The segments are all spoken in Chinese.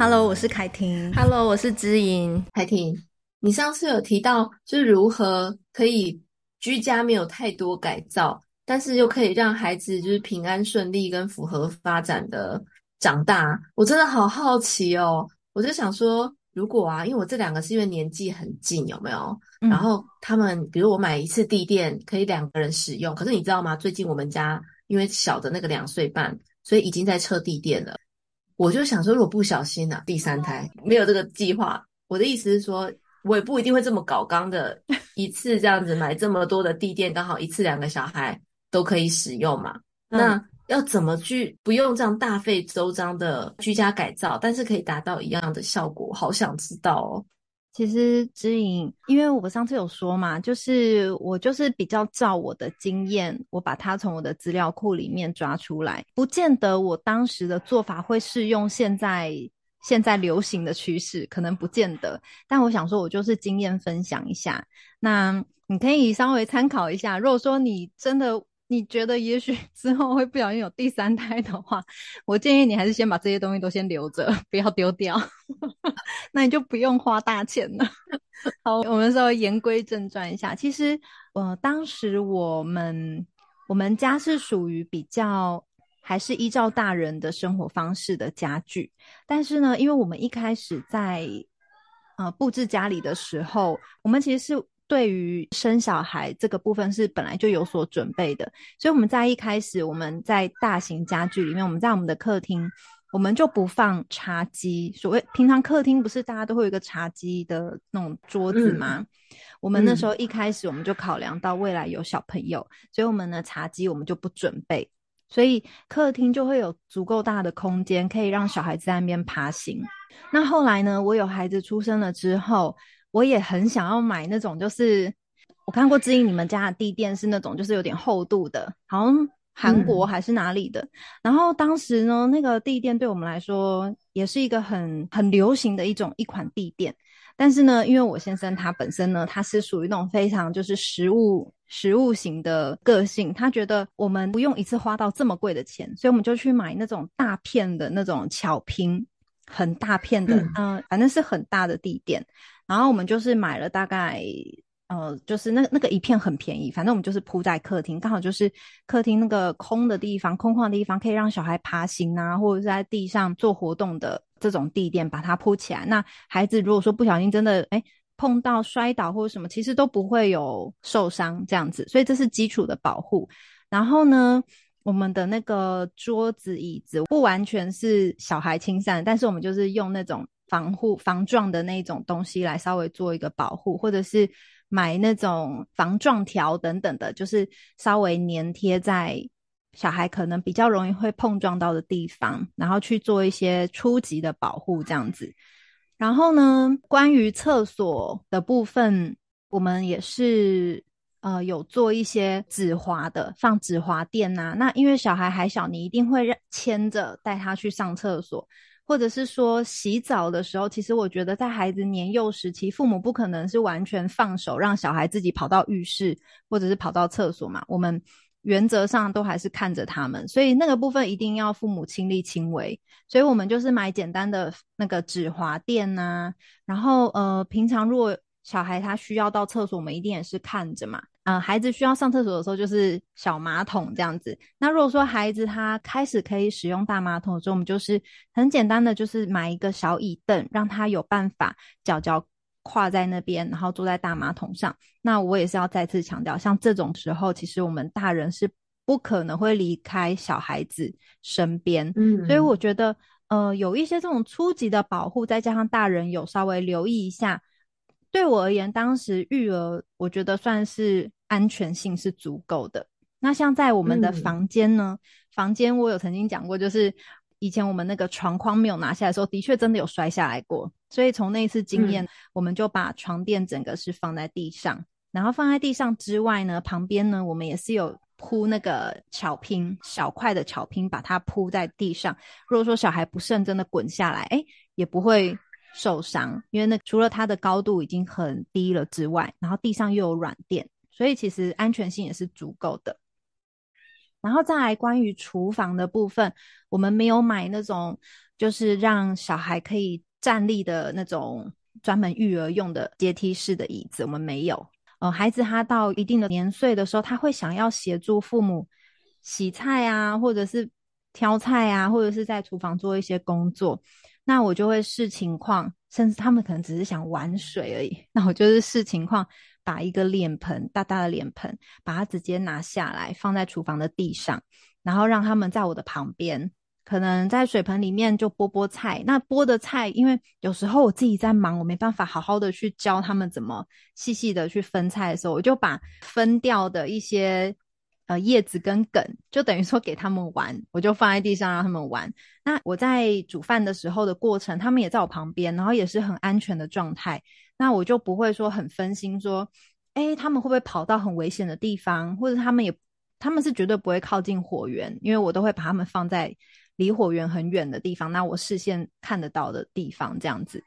Hello，我是凯婷。Hello，我是知音。凯婷，你上次有提到，就是如何可以居家没有太多改造，但是又可以让孩子就是平安顺利跟符合发展的长大。我真的好好奇哦，我就想说，如果啊，因为我这两个是因为年纪很近，有没有？嗯、然后他们，比如我买一次地垫可以两个人使用，可是你知道吗？最近我们家因为小的那个两岁半，所以已经在撤地垫了。我就想说，如果不小心啊，第三胎没有这个计划，我的意思是说，我也不一定会这么搞刚的，一次这样子买这么多的地垫，刚好一次两个小孩都可以使用嘛。嗯、那要怎么去不用这样大费周章的居家改造，但是可以达到一样的效果？好想知道哦。其实知影，因为我上次有说嘛，就是我就是比较照我的经验，我把它从我的资料库里面抓出来，不见得我当时的做法会适用现在现在流行的趋势，可能不见得。但我想说，我就是经验分享一下，那你可以稍微参考一下。如果说你真的，你觉得也许 之后会不小心有第三胎的话，我建议你还是先把这些东西都先留着，不要丢掉，那你就不用花大钱了。好，我们稍微言归正传一下，其实，呃，当时我们我们家是属于比较还是依照大人的生活方式的家具，但是呢，因为我们一开始在呃布置家里的时候，我们其实是。对于生小孩这个部分是本来就有所准备的，所以我们在一开始，我们在大型家具里面，我们在我们的客厅，我们就不放茶几。所谓平常客厅不是大家都会有一个茶几的那种桌子吗？嗯、我们那时候一开始我们就考量到未来有小朋友，嗯、所以我们的茶几我们就不准备，所以客厅就会有足够大的空间可以让小孩子在那边爬行。那后来呢，我有孩子出生了之后。我也很想要买那种，就是我看过知音你们家的地垫是那种，就是有点厚度的，好像韩国还是哪里的。嗯、然后当时呢，那个地垫对我们来说也是一个很很流行的一种一款地垫。但是呢，因为我先生他本身呢，他是属于那种非常就是实物实物型的个性，他觉得我们不用一次花到这么贵的钱，所以我们就去买那种大片的那种巧拼，很大片的，嗯、呃，反正是很大的地垫。然后我们就是买了大概，呃，就是那那个一片很便宜，反正我们就是铺在客厅，刚好就是客厅那个空的地方，空旷的地方，可以让小孩爬行啊，或者是在地上做活动的这种地垫，把它铺起来。那孩子如果说不小心真的诶碰到摔倒或者什么，其实都不会有受伤这样子，所以这是基础的保护。然后呢，我们的那个桌子椅子不完全是小孩亲善，但是我们就是用那种。防护防撞的那种东西来稍微做一个保护，或者是买那种防撞条等等的，就是稍微粘贴在小孩可能比较容易会碰撞到的地方，然后去做一些初级的保护这样子。然后呢，关于厕所的部分，我们也是呃有做一些止滑的，放止滑垫呐。那因为小孩还小，你一定会让牵着带他去上厕所。或者是说洗澡的时候，其实我觉得在孩子年幼时期，父母不可能是完全放手让小孩自己跑到浴室或者是跑到厕所嘛。我们原则上都还是看着他们，所以那个部分一定要父母亲力亲为。所以我们就是买简单的那个止滑垫呐，然后呃，平常如果小孩他需要到厕所，我们一定也是看着嘛。呃，孩子需要上厕所的时候，就是小马桶这样子。那如果说孩子他开始可以使用大马桶的时候，我们就是很简单的，就是买一个小椅凳，让他有办法脚脚跨在那边，然后坐在大马桶上。那我也是要再次强调，像这种时候，其实我们大人是不可能会离开小孩子身边。嗯，所以我觉得，呃，有一些这种初级的保护，再加上大人有稍微留意一下。对我而言，当时育儿我觉得算是安全性是足够的。那像在我们的房间呢，嗯、房间我有曾经讲过，就是以前我们那个床框没有拿下来的时候，的确真的有摔下来过。所以从那一次经验，嗯、我们就把床垫整个是放在地上，然后放在地上之外呢，旁边呢我们也是有铺那个巧拼，小块的巧拼，把它铺在地上。如果说小孩不慎真的滚下来，诶，也不会。受伤，因为那除了它的高度已经很低了之外，然后地上又有软垫，所以其实安全性也是足够的。然后再来关于厨房的部分，我们没有买那种就是让小孩可以站立的那种专门育儿用的阶梯式的椅子，我们没有。呃，孩子他到一定的年岁的时候，他会想要协助父母洗菜啊，或者是挑菜啊，或者是在厨房做一些工作。那我就会视情况，甚至他们可能只是想玩水而已。那我就是视情况，把一个脸盆，大大的脸盆，把它直接拿下来，放在厨房的地上，然后让他们在我的旁边。可能在水盆里面就剥剥菜，那剥的菜，因为有时候我自己在忙，我没办法好好的去教他们怎么细细的去分菜的时候，我就把分掉的一些呃叶子跟梗，就等于说给他们玩，我就放在地上让他们玩。那我在煮饭的时候的过程，他们也在我旁边，然后也是很安全的状态，那我就不会说很分心，说，诶，他们会不会跑到很危险的地方，或者他们也他们是绝对不会靠近火源，因为我都会把他们放在。离火源很远的地方，那我视线看得到的地方，这样子。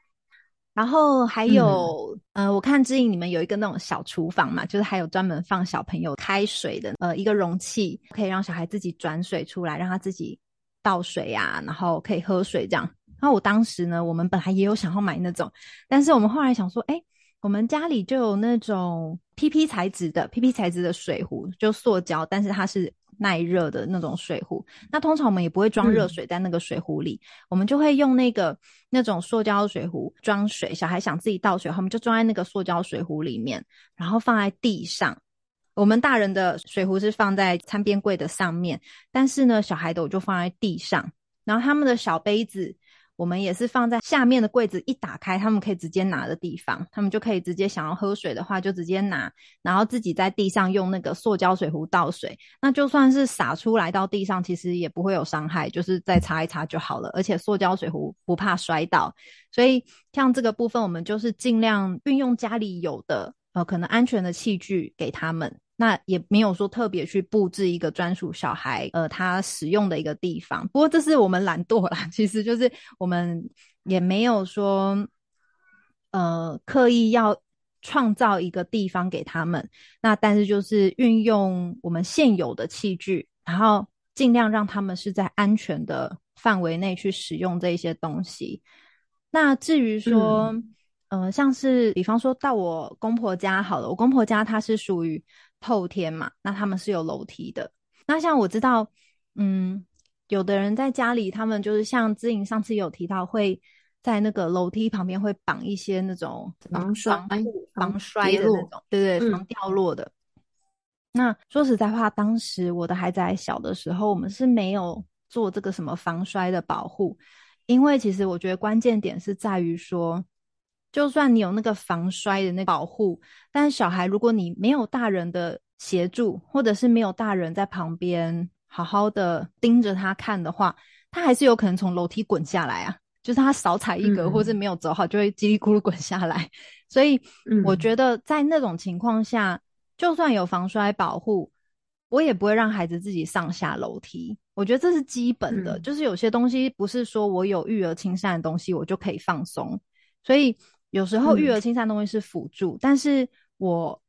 然后还有，嗯、呃，我看知影你们有一个那种小厨房嘛，就是还有专门放小朋友开水的，呃，一个容器，可以让小孩自己转水出来，让他自己倒水呀、啊，然后可以喝水这样。然后我当时呢，我们本来也有想要买那种，但是我们后来想说，哎，我们家里就有那种 PP 材质的 PP 材质的水壶，就塑胶，但是它是。耐热的那种水壶，那通常我们也不会装热水在那个水壶里，嗯、我们就会用那个那种塑胶水壶装水。小孩想自己倒水，我们就装在那个塑胶水壶里面，然后放在地上。我们大人的水壶是放在餐边柜的上面，但是呢，小孩的我就放在地上，然后他们的小杯子。我们也是放在下面的柜子，一打开，他们可以直接拿的地方，他们就可以直接想要喝水的话，就直接拿，然后自己在地上用那个塑胶水壶倒水。那就算是洒出来到地上，其实也不会有伤害，就是再擦一擦就好了。而且塑胶水壶不怕摔倒，所以像这个部分，我们就是尽量运用家里有的呃可能安全的器具给他们。那也没有说特别去布置一个专属小孩呃他使用的一个地方，不过这是我们懒惰啦，其实就是我们也没有说呃刻意要创造一个地方给他们，那但是就是运用我们现有的器具，然后尽量让他们是在安全的范围内去使用这些东西。那至于说，嗯呃，像是比方说到我公婆家好了，我公婆家它是属于。后天嘛，那他们是有楼梯的。那像我知道，嗯，有的人在家里，他们就是像知影上次有提到，会在那个楼梯旁边会绑一些那种防摔、防摔的那种，对对，防掉落的。嗯、那说实在话，当时我的孩子还小的时候，我们是没有做这个什么防摔的保护，因为其实我觉得关键点是在于说。就算你有那个防摔的那保护，但是小孩如果你没有大人的协助，或者是没有大人在旁边好好的盯着他看的话，他还是有可能从楼梯滚下来啊。就是他少踩一格，或是没有走好，就会叽里咕噜滚下来。所以我觉得在那种情况下，就算有防摔保护，我也不会让孩子自己上下楼梯。我觉得这是基本的，就是有些东西不是说我有育儿亲善的东西，我就可以放松。所以。有时候育儿亲善东西是辅助，嗯、但是我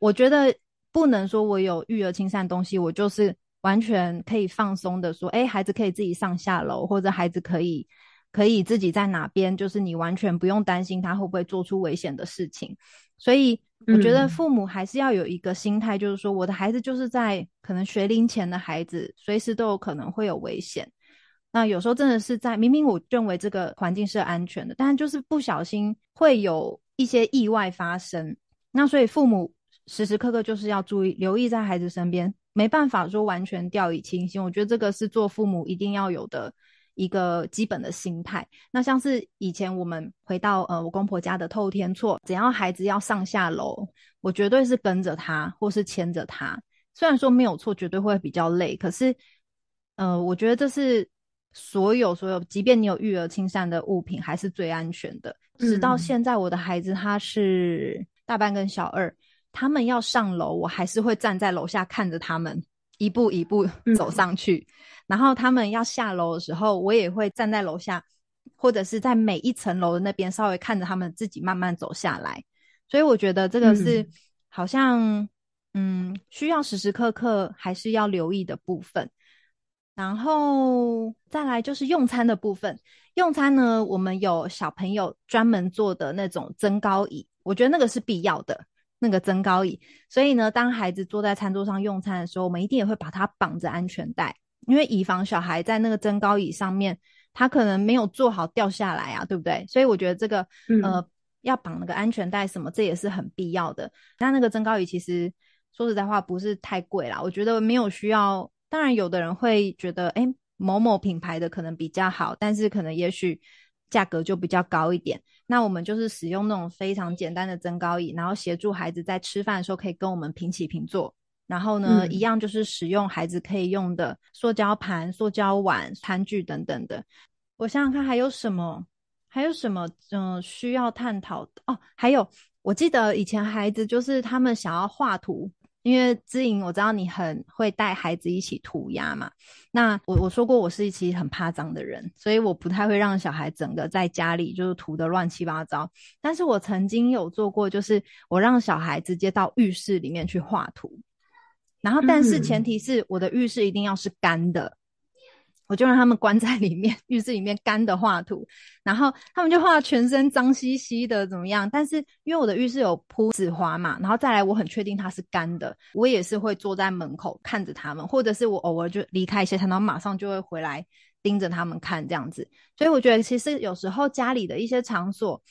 我觉得不能说我有育儿亲善东西，我就是完全可以放松的说，哎，孩子可以自己上下楼，或者孩子可以可以自己在哪边，就是你完全不用担心他会不会做出危险的事情。所以我觉得父母还是要有一个心态，就是说我的孩子就是在可能学龄前的孩子，随时都有可能会有危险。那有时候真的是在明明我认为这个环境是安全的，但就是不小心会有一些意外发生。那所以父母时时刻刻就是要注意，留意在孩子身边，没办法说完全掉以轻心。我觉得这个是做父母一定要有的一个基本的心态。那像是以前我们回到呃我公婆家的透天厝，只要孩子要上下楼，我绝对是跟着他或是牵着他。虽然说没有错，绝对会比较累，可是呃我觉得这是。所有所有，即便你有育儿亲善的物品，还是最安全的。直到现在，我的孩子他是大班跟小二，他们要上楼，我还是会站在楼下看着他们一步一步走上去。嗯、然后他们要下楼的时候，我也会站在楼下，或者是在每一层楼的那边稍微看着他们自己慢慢走下来。所以我觉得这个是好像嗯，嗯，需要时时刻刻还是要留意的部分。然后再来就是用餐的部分。用餐呢，我们有小朋友专门做的那种增高椅，我觉得那个是必要的，那个增高椅。所以呢，当孩子坐在餐桌上用餐的时候，我们一定也会把它绑着安全带，因为以防小孩在那个增高椅上面，他可能没有坐好掉下来啊，对不对？所以我觉得这个、嗯、呃要绑那个安全带什么，这也是很必要的。那那个增高椅其实说实在话不是太贵啦，我觉得没有需要。当然，有的人会觉得，哎。某某品牌的可能比较好，但是可能也许价格就比较高一点。那我们就是使用那种非常简单的增高椅，然后协助孩子在吃饭的时候可以跟我们平起平坐。然后呢，嗯、一样就是使用孩子可以用的塑胶盘、塑胶碗、餐具等等的。我想想看还有什么，还有什么嗯、呃、需要探讨的哦？还有，我记得以前孩子就是他们想要画图。因为知莹，我知道你很会带孩子一起涂鸦嘛。那我我说过，我是一其实很怕脏的人，所以我不太会让小孩整个在家里就是涂的乱七八糟。但是我曾经有做过，就是我让小孩直接到浴室里面去画图，然后但是前提是我的浴室一定要是干的。我就让他们关在里面，浴室里面干的画图，然后他们就画全身脏兮兮的怎么样？但是因为我的浴室有铺纸花嘛，然后再来我很确定它是干的，我也是会坐在门口看着他们，或者是我偶尔就离开一些，然后马上就会回来盯着他们看这样子。所以我觉得其实有时候家里的一些场所，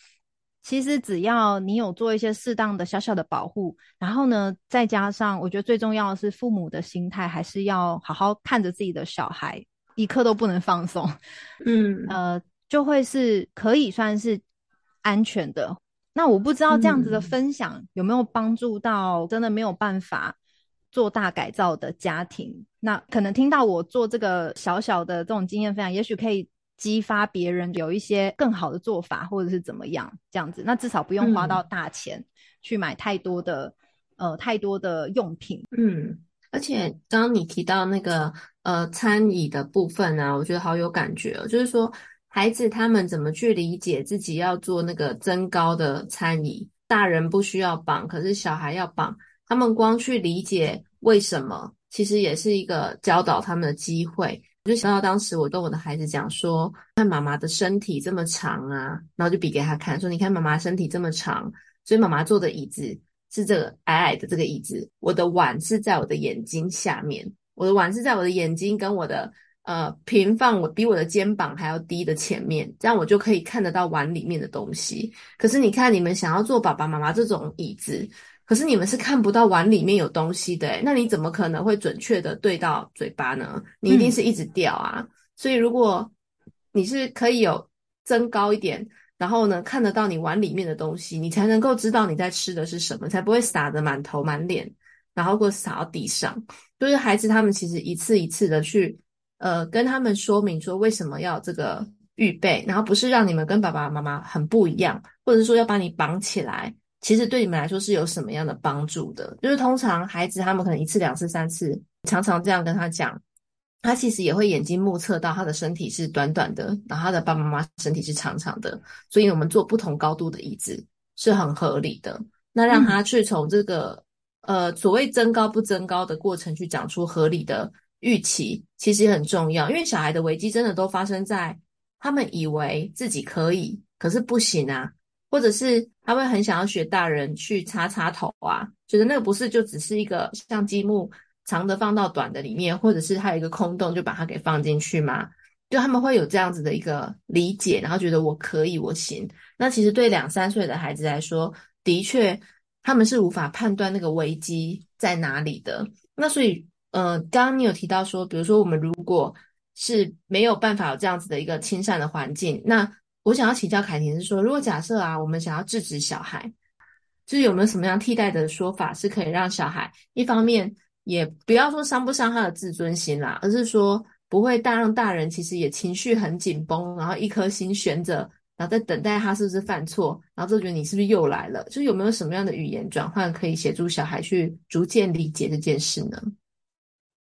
其实只要你有做一些适当的小小的保护，然后呢，再加上我觉得最重要的是父母的心态，还是要好好看着自己的小孩。一刻都不能放松，嗯，呃，就会是可以算是安全的。那我不知道这样子的分享有没有帮助到真的没有办法做大改造的家庭。那可能听到我做这个小小的这种经验分享，也许可以激发别人有一些更好的做法，或者是怎么样这样子。那至少不用花到大钱去买太多的，呃，太多的用品，嗯。而且刚刚你提到那个呃餐椅的部分啊，我觉得好有感觉哦。就是说，孩子他们怎么去理解自己要做那个增高的餐椅？大人不需要绑，可是小孩要绑。他们光去理解为什么，其实也是一个教导他们的机会。我就想到当时我跟我的孩子讲说，看妈妈的身体这么长啊，然后就比给他看，说你看妈妈身体这么长，所以妈妈坐的椅子。是这个矮矮的这个椅子，我的碗是在我的眼睛下面，我的碗是在我的眼睛跟我的呃平放我比我的肩膀还要低的前面，这样我就可以看得到碗里面的东西。可是你看，你们想要做爸爸妈妈这种椅子，可是你们是看不到碗里面有东西的，那你怎么可能会准确的对到嘴巴呢？你一定是一直掉啊。嗯。所以如果你是可以有增高一点。然后呢，看得到你碗里面的东西，你才能够知道你在吃的是什么，才不会撒得满头满脸，然后或洒到地上。就是孩子他们其实一次一次的去，呃，跟他们说明说为什么要这个预备，然后不是让你们跟爸爸妈妈很不一样，或者是说要把你绑起来，其实对你们来说是有什么样的帮助的。就是通常孩子他们可能一次、两次、三次，常常这样跟他讲。他其实也会眼睛目测到他的身体是短短的，然后他的爸爸妈妈身体是长长的，所以我们做不同高度的椅子是很合理的。那让他去从这个、嗯、呃所谓增高不增高的过程去讲出合理的预期，其实很重要。因为小孩的危机真的都发生在他们以为自己可以，可是不行啊，或者是他会很想要学大人去插插头啊，觉得那个不是就只是一个像积木。长的放到短的里面，或者是它有一个空洞，就把它给放进去嘛。就他们会有这样子的一个理解，然后觉得我可以，我行。那其实对两三岁的孩子来说，的确他们是无法判断那个危机在哪里的。那所以，呃，刚刚你有提到说，比如说我们如果是没有办法有这样子的一个亲善的环境，那我想要请教凯婷是说，如果假设啊，我们想要制止小孩，就是有没有什么样替代的说法，是可以让小孩一方面。也不要说伤不伤他的自尊心啦，而是说不会大让大人其实也情绪很紧绷，然后一颗心悬着，然后在等待他是不是犯错，然后就觉得你是不是又来了？就有没有什么样的语言转换可以协助小孩去逐渐理解这件事呢？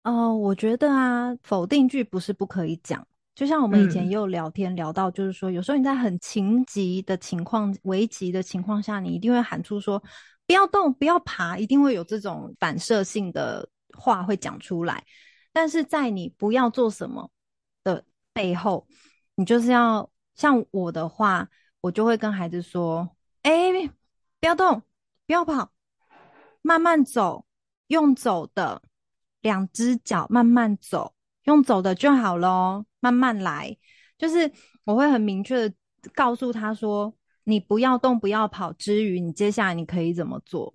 哦、呃，我觉得啊，否定句不是不可以讲，就像我们以前也有聊天聊到，就是说、嗯、有时候你在很情急的情况、危急的情况下，你一定会喊出说不要动、不要爬，一定会有这种反射性的。话会讲出来，但是在你不要做什么的背后，你就是要像我的话，我就会跟孩子说：“哎，不要动，不要跑，慢慢走，用走的，两只脚慢慢走，用走的就好咯，慢慢来。”就是我会很明确的告诉他说：“你不要动，不要跑之余，你接下来你可以怎么做？”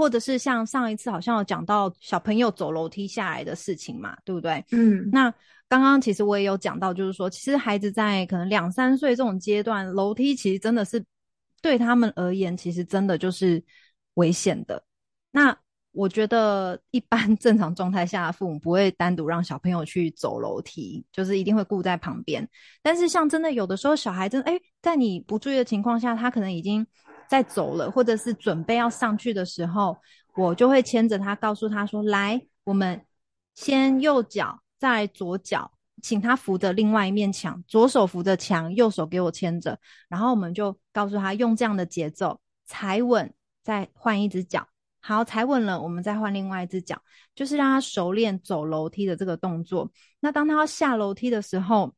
或者是像上一次好像有讲到小朋友走楼梯下来的事情嘛，对不对？嗯，那刚刚其实我也有讲到，就是说，其实孩子在可能两三岁这种阶段，楼梯其实真的是对他们而言，其实真的就是危险的。那我觉得一般 正常状态下父母不会单独让小朋友去走楼梯，就是一定会顾在旁边。但是像真的有的时候，小孩真的诶，在你不注意的情况下，他可能已经。在走了，或者是准备要上去的时候，我就会牵着他，告诉他说：“来，我们先右脚，再左脚，请他扶着另外一面墙，左手扶着墙，右手给我牵着。然后我们就告诉他，用这样的节奏踩稳，再换一只脚。好，踩稳了，我们再换另外一只脚，就是让他熟练走楼梯的这个动作。那当他要下楼梯的时候。”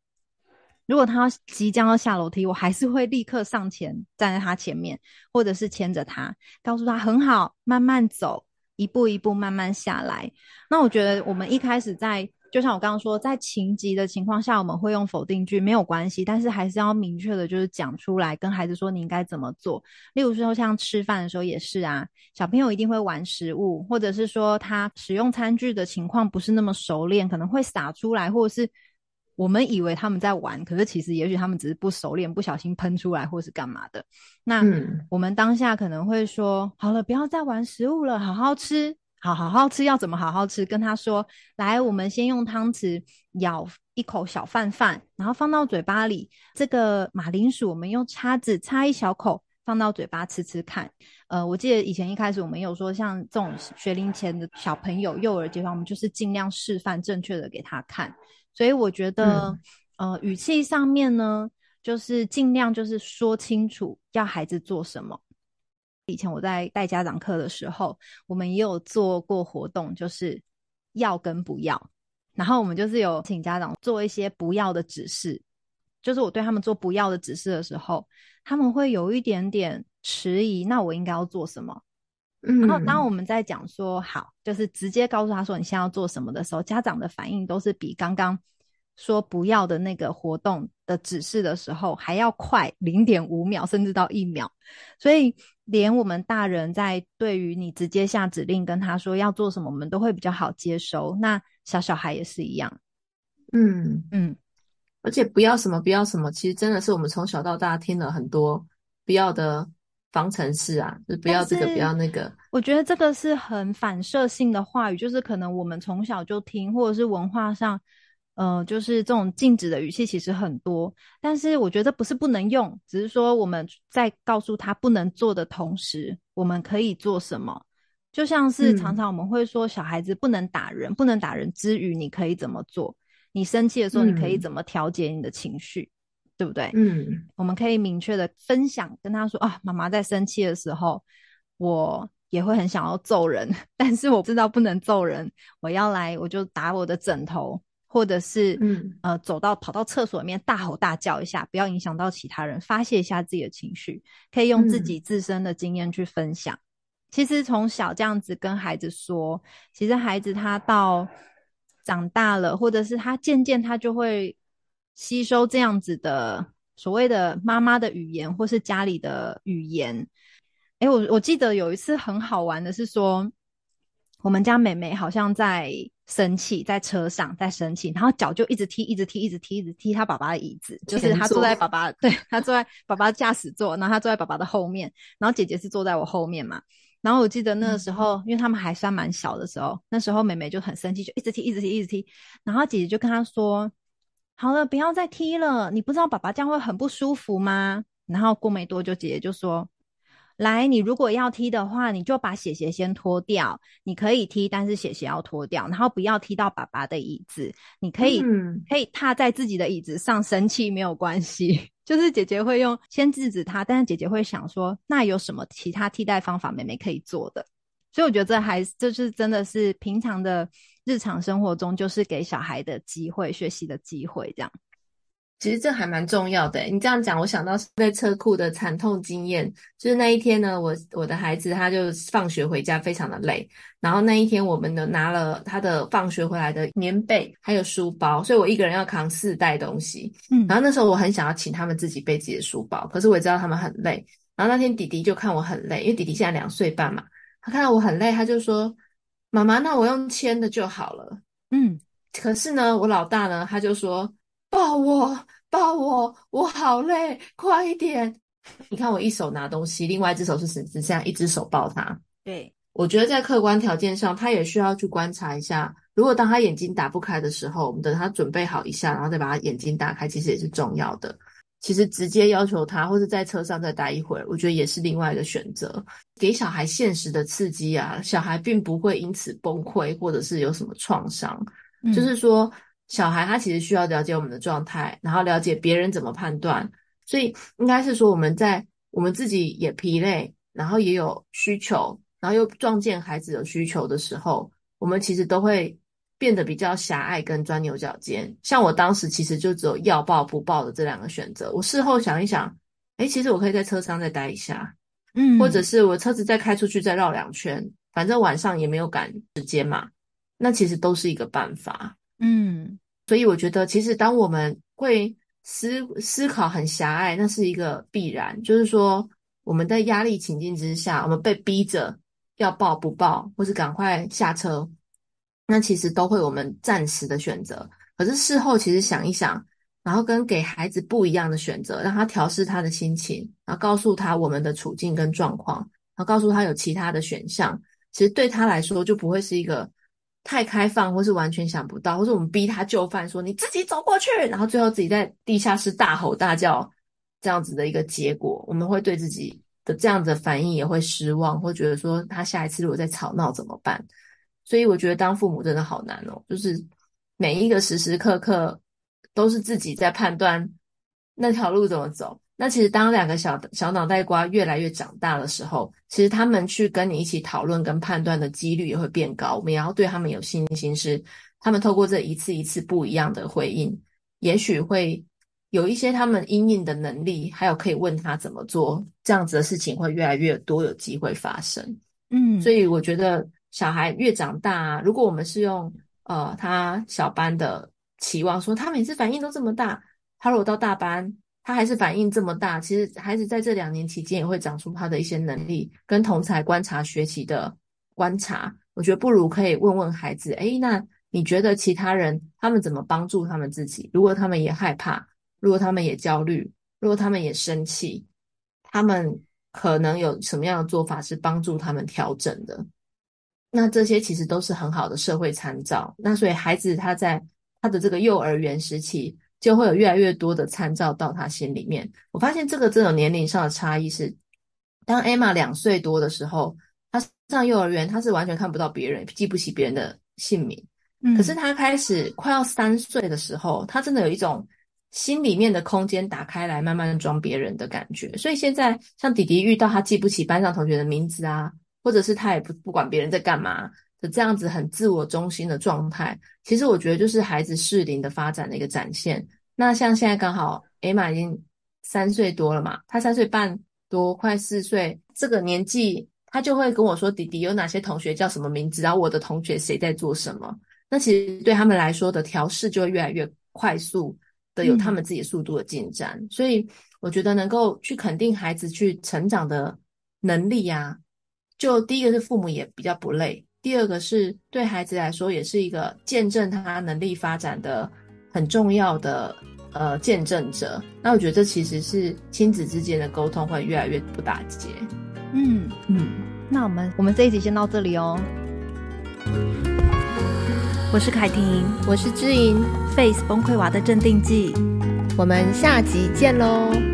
如果他即将要下楼梯，我还是会立刻上前站在他前面，或者是牵着他，告诉他很好，慢慢走，一步一步慢慢下来。那我觉得我们一开始在，就像我刚刚说，在情急的情况下，我们会用否定句，没有关系，但是还是要明确的，就是讲出来，跟孩子说你应该怎么做。例如说，像吃饭的时候也是啊，小朋友一定会玩食物，或者是说他使用餐具的情况不是那么熟练，可能会洒出来，或者是。我们以为他们在玩，可是其实也许他们只是不熟练，不小心喷出来或是干嘛的。那我们当下可能会说：“嗯、好了，不要再玩食物了，好好吃，好好好吃，要怎么好好吃？”跟他说：“来，我们先用汤匙舀一口小饭饭，然后放到嘴巴里。这个马铃薯，我们用叉子叉一小口，放到嘴巴吃吃看。”呃，我记得以前一开始我们有说，像这种学龄前的小朋友，幼儿阶段，我们就是尽量示范正确的给他看。所以我觉得，嗯、呃，语气上面呢，就是尽量就是说清楚要孩子做什么。以前我在带家长课的时候，我们也有做过活动，就是要跟不要。然后我们就是有请家长做一些不要的指示，就是我对他们做不要的指示的时候，他们会有一点点迟疑。那我应该要做什么？嗯，然后当我们在讲说好，就是直接告诉他说你现在要做什么的时候，家长的反应都是比刚刚说不要的那个活动的指示的时候还要快零点五秒，甚至到一秒。所以连我们大人在对于你直接下指令跟他说要做什么，我们都会比较好接收。那小小孩也是一样。嗯嗯，而且不要什么不要什么，其实真的是我们从小到大听了很多不要的。方程式啊，就不要这个，不要那个。我觉得这个是很反射性的话语，就是可能我们从小就听，或者是文化上，呃，就是这种禁止的语气其实很多。但是我觉得不是不能用，只是说我们在告诉他不能做的同时，我们可以做什么。就像是常常我们会说，小孩子不能打人，嗯、不能打人之余，你可以怎么做？你生气的时候，你可以怎么调节你的情绪？嗯对不对？嗯，我们可以明确的分享，跟他说啊，妈妈在生气的时候，我也会很想要揍人，但是我知道不能揍人，我要来我就打我的枕头，或者是嗯呃走到跑到厕所里面大吼大叫一下，不要影响到其他人，发泄一下自己的情绪，可以用自己自身的经验去分享。嗯，其实从小这样子跟孩子说，其实孩子他到长大了，或者是他渐渐他就会。吸收这样子的所谓的妈妈的语言，或是家里的语言。哎，我我记得有一次很好玩的是说，我们家妹妹好像在生气，在车上在生气，然后脚就一直踢，一直踢，一直踢，一直踢她爸爸的椅子，就是她坐在爸爸，对，她坐在爸爸驾驶座，然后她坐在爸爸的后面，然后姐姐是坐在我后面嘛。然后我记得那个时候，嗯、因为他们还算蛮小的时候，那时候妹妹就很生气，就一直踢，一直踢，一直踢，然后姐姐就跟她说。好了，不要再踢了。你不知道爸爸这样会很不舒服吗？然后过没多久，姐姐就说：“来，你如果要踢的话，你就把鞋鞋先脱掉。你可以踢，但是鞋鞋要脱掉，然后不要踢到爸爸的椅子。你可以、嗯、可以踏在自己的椅子上生气没有关系。就是姐姐会用先制止他，但是姐姐会想说，那有什么其他替代方法，妹妹可以做的？所以我觉得这还就是真的是平常的日常生活中，就是给小孩的机会、学习的机会，这样。其实这还蛮重要的。你这样讲，我想到在车库的惨痛经验，就是那一天呢，我我的孩子他就放学回家非常的累，然后那一天我们呢拿了他的放学回来的棉被还有书包，所以我一个人要扛四袋东西。嗯，然后那时候我很想要请他们自己背自己的书包，可是我也知道他们很累。然后那天弟弟就看我很累，因为弟弟现在两岁半嘛，他看到我很累，他就说：“妈妈，那我用牵的就好了。”嗯，可是呢，我老大呢，他就说。抱我，抱我，我好累，快一点！你看我一手拿东西，另外一只手是只剩下一只手抱他。对，我觉得在客观条件上，他也需要去观察一下。如果当他眼睛打不开的时候，我们等他准备好一下，然后再把他眼睛打开，其实也是重要的。其实直接要求他，或者在车上再待一会儿，我觉得也是另外一个选择。给小孩现实的刺激啊，小孩并不会因此崩溃，或者是有什么创伤。嗯，就是说。小孩他其实需要了解我们的状态，然后了解别人怎么判断，所以应该是说我们在我们自己也疲累，然后也有需求，然后又撞见孩子有需求的时候，我们其实都会变得比较狭隘跟钻牛角尖。像我当时其实就只有要抱不抱的这两个选择。我事后想一想，哎，其实我可以在车上再待一下，嗯，或者是我车子再开出去再绕两圈，反正晚上也没有赶时间嘛，那其实都是一个办法，嗯。所以我觉得，其实当我们会思思考很狭隘，那是一个必然。就是说，我们在压力情境之下，我们被逼着要抱不抱，或是赶快下车，那其实都会我们暂时的选择。可是事后其实想一想，然后跟给孩子不一样的选择，让他调试他的心情，然后告诉他我们的处境跟状况，然后告诉他有其他的选项，其实对他来说就不会是一个。太开放，或是完全想不到，或是我们逼他就范，说你自己走过去，然后最后自己在地下室大吼大叫，这样子的一个结果，我们会对自己的这样子的反应也会失望，会觉得说他下一次如果再吵闹怎么办？所以我觉得当父母真的好难哦，就是每一个时时刻刻都是自己在判断那条路怎么走。那其实，当两个小小脑袋瓜越来越长大的时候，其实他们去跟你一起讨论跟判断的几率也会变高。我们也要对他们有信心，是他们透过这一次一次不一样的回应，也许会有一些他们应应的能力，还有可以问他怎么做，这样子的事情会越来越多有机会发生。嗯，所以我觉得小孩越长大，如果我们是用呃他小班的期望说他每次反应都这么大，他如果到大班。他还是反应这么大，其实孩子在这两年期间也会长出他的一些能力，跟同侪观察学习的观察。我觉得不如可以问问孩子，诶，那你觉得其他人他们怎么帮助他们自己？如果他们也害怕，如果他们也焦虑，如果他们也生气，他们可能有什么样的做法是帮助他们调整的？那这些其实都是很好的社会参照。那所以孩子他在他的这个幼儿园时期。就会有越来越多的参照到他心里面。我发现这个这种年龄上的差异是，当 Emma 两岁多的时候，他上幼儿园，他是完全看不到别人，记不起别人的姓名。嗯，可是他开始快要三岁的时候，他真的有一种心里面的空间打开来，慢慢装别人的感觉。所以现在像弟弟遇到他记不起班上同学的名字啊，或者是他也不不管别人在干嘛。的这样子很自我中心的状态，其实我觉得就是孩子适龄的发展的一个展现。那像现在刚好 Emma 已经三岁多了嘛，他三岁半多，快四岁这个年纪，他就会跟我说：“弟弟有哪些同学叫什么名字？然后我的同学谁在做什么？”那其实对他们来说的调试就会越来越快速的有他们自己速度的进展。嗯。所以我觉得能够去肯定孩子去成长的能力呀，就第一个是父母也比较不累。第二个是对孩子来说，也是一个见证他能力发展的很重要的呃见证者。那我觉得这其实是亲子之间的沟通会越来越不打结。嗯嗯，那我们我们这一集先到这里哦。我是凯婷，我是知盈，Face 崩溃娃的镇定剂。我们下集见喽。